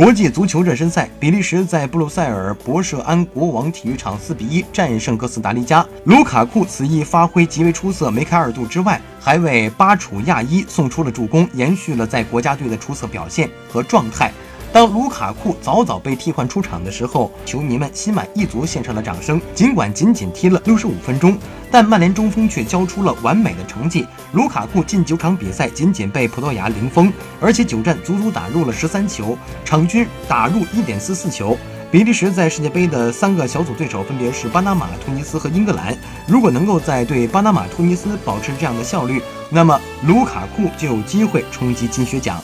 国际足球热身赛，比利时在布鲁塞尔博舍安国王体育场4比1战胜哥斯达黎加。卢卡库此役发挥极为出色，梅开二度之外，还为巴楚亚伊送出了助攻，延续了在国家队的出色表现和状态。当卢卡库早早被替换出场的时候，球迷们心满意足，献上了掌声。尽管仅仅踢了六十五分钟，但曼联中锋却交出了完美的成绩。卢卡库近九场比赛仅仅被葡萄牙零封，而且九战足足打入了十三球，场均打入一点四四球。比利时在世界杯的三个小组对手分别是巴拿马、突尼斯和英格兰。如果能够在对巴拿马、突尼斯保持这样的效率，那么卢卡库就有机会冲击金靴奖。